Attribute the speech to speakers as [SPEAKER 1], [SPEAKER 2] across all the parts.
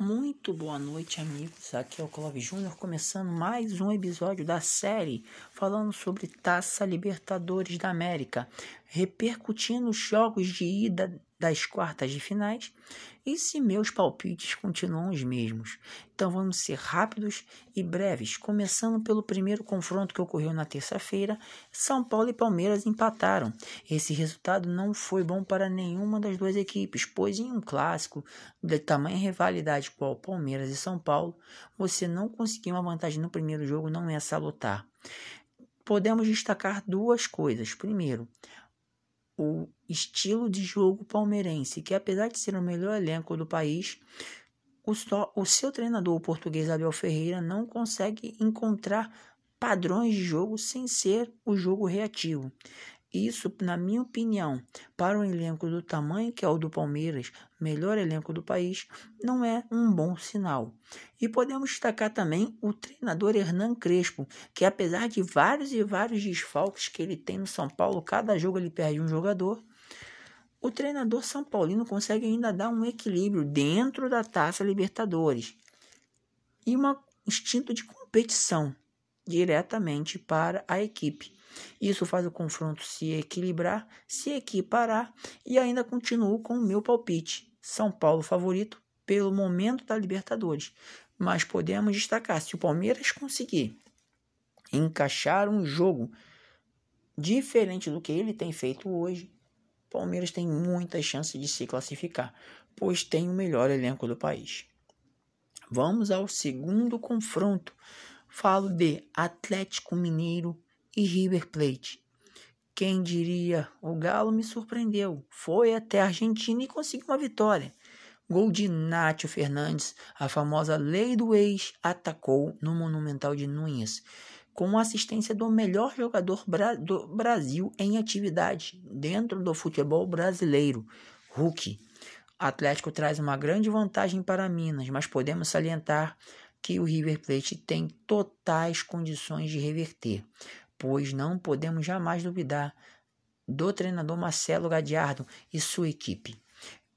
[SPEAKER 1] Muito boa noite, amigos. Aqui é o Clóvis Júnior, começando mais um episódio da série falando sobre Taça Libertadores da América, repercutindo os jogos de ida das quartas de finais e se meus palpites continuam os mesmos. Então vamos ser rápidos e breves, começando pelo primeiro confronto que ocorreu na terça-feira. São Paulo e Palmeiras empataram. Esse resultado não foi bom para nenhuma das duas equipes, pois em um clássico de tamanha rivalidade qual Palmeiras e São Paulo, você não conseguir uma vantagem no primeiro jogo não é salutar. Podemos destacar duas coisas. Primeiro, o estilo de jogo palmeirense, que apesar de ser o melhor elenco do país, o, só, o seu treinador, o português Abel Ferreira, não consegue encontrar padrões de jogo sem ser o jogo reativo. Isso, na minha opinião, para um elenco do tamanho que é o do Palmeiras, melhor elenco do país, não é um bom sinal. E podemos destacar também o treinador Hernan Crespo, que apesar de vários e vários desfalques que ele tem no São Paulo, cada jogo ele perde um jogador, o treinador São Paulino consegue ainda dar um equilíbrio dentro da Taça Libertadores e um instinto de competição diretamente para a equipe. Isso faz o confronto se equilibrar, se equiparar e ainda continuo com o meu palpite. São Paulo favorito pelo momento da Libertadores. Mas podemos destacar, se o Palmeiras conseguir encaixar um jogo diferente do que ele tem feito hoje, Palmeiras tem muitas chances de se classificar, pois tem o melhor elenco do país. Vamos ao segundo confronto. Falo de Atlético Mineiro e River Plate. Quem diria? O Galo me surpreendeu. Foi até a Argentina e conseguiu uma vitória. Gol de Nátio Fernandes, a famosa lei do ex, atacou no Monumental de Nunes, com assistência do melhor jogador bra do Brasil em atividade dentro do futebol brasileiro, Hulk. Atlético traz uma grande vantagem para Minas, mas podemos salientar que o River Plate tem totais condições de reverter pois não podemos jamais duvidar do treinador Marcelo Gadiardo e sua equipe.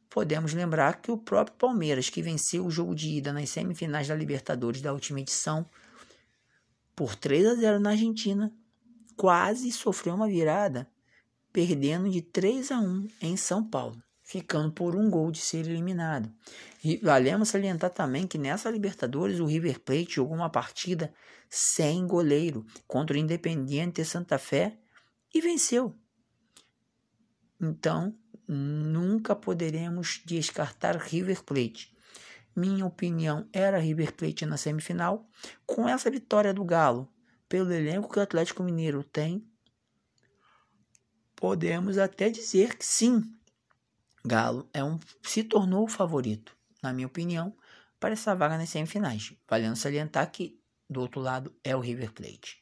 [SPEAKER 1] Podemos lembrar que o próprio Palmeiras, que venceu o jogo de ida nas semifinais da Libertadores da última edição por 3 a 0 na Argentina, quase sofreu uma virada, perdendo de 3 a 1 em São Paulo, ficando por um gol de ser eliminado. E valemos salientar também que nessa Libertadores o River Plate jogou uma partida sem goleiro contra o Independiente Santa Fé e venceu. Então, nunca poderemos descartar River Plate. Minha opinião era River Plate na semifinal. Com essa vitória do Galo, pelo elenco que o Atlético Mineiro tem, podemos até dizer que sim, Galo é um, se tornou o favorito, na minha opinião, para essa vaga nas semifinais. Valendo salientar que do outro lado é o River Plate.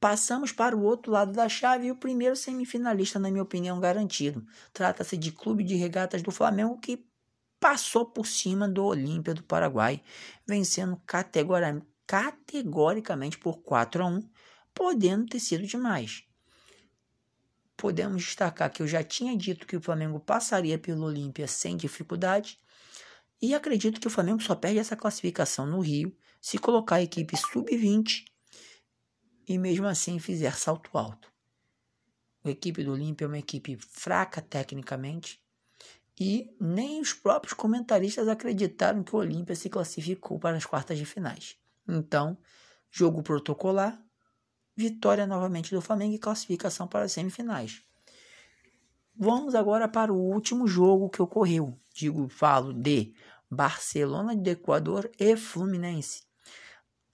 [SPEAKER 1] Passamos para o outro lado da chave e o primeiro semifinalista, na minha opinião, garantido. Trata-se de Clube de Regatas do Flamengo que passou por cima do Olímpia do Paraguai, vencendo categoricamente por 4 a 1, podendo ter sido demais. Podemos destacar que eu já tinha dito que o Flamengo passaria pelo Olímpia sem dificuldade e acredito que o Flamengo só perde essa classificação no Rio se colocar a equipe sub-20 e mesmo assim fizer salto alto. A equipe do Olímpia é uma equipe fraca tecnicamente e nem os próprios comentaristas acreditaram que o Olímpia se classificou para as quartas de finais. Então, jogo protocolar, vitória novamente do Flamengo e classificação para as semifinais. Vamos agora para o último jogo que ocorreu. Digo, falo de Barcelona de Equador e Fluminense.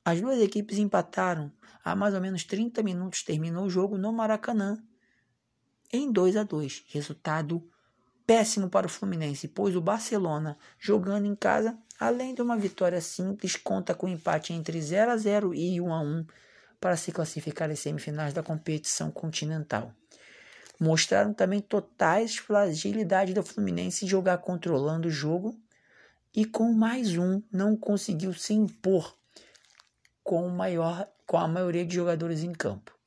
[SPEAKER 1] As duas equipes empataram. Há mais ou menos 30 minutos terminou o jogo no Maracanã em 2 a 2. Resultado péssimo para o Fluminense, pois o Barcelona, jogando em casa, além de uma vitória simples, conta com empate entre 0 a 0 e 1 a 1 para se classificar às semifinais da competição continental. Mostraram também totais fragilidade do Fluminense jogar controlando o jogo e com mais um não conseguiu se impor com, maior, com a maioria de jogadores em campo.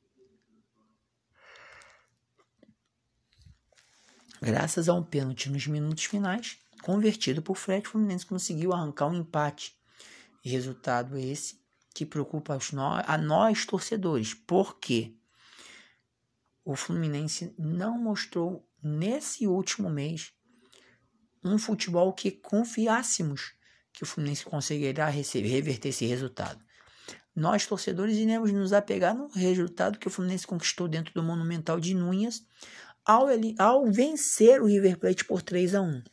[SPEAKER 1] Graças a um pênalti nos minutos finais, convertido por Fred, o Fluminense conseguiu arrancar um empate. Resultado esse que preocupa a nós torcedores. Por quê? O Fluminense não mostrou nesse último mês um futebol que confiássemos que o Fluminense conseguirá receber, reverter esse resultado. Nós, torcedores, iremos nos apegar no resultado que o Fluminense conquistou dentro do Monumental de Núñez ao, ao vencer o River Plate por 3 a 1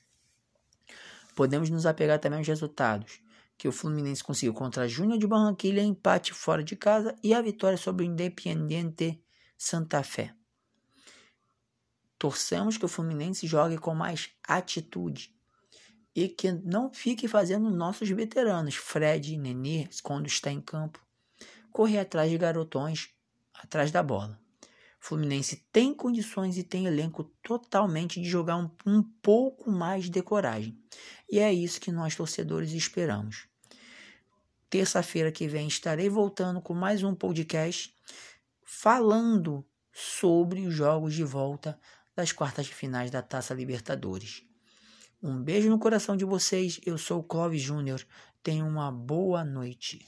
[SPEAKER 1] Podemos nos apegar também aos resultados que o Fluminense conseguiu contra Júnior de Barranquilla, empate fora de casa e a vitória sobre o Independiente Santa Fé. Torcemos que o Fluminense jogue com mais atitude e que não fique fazendo nossos veteranos, Fred e Nenê, quando está em campo, correr atrás de garotões atrás da bola. Fluminense tem condições e tem elenco totalmente de jogar um, um pouco mais de coragem. E é isso que nós torcedores esperamos. Terça-feira que vem estarei voltando com mais um podcast falando sobre os jogos de volta das quartas de finais da Taça Libertadores. Um beijo no coração de vocês. Eu sou o Clóvis Júnior. Tenham uma boa noite.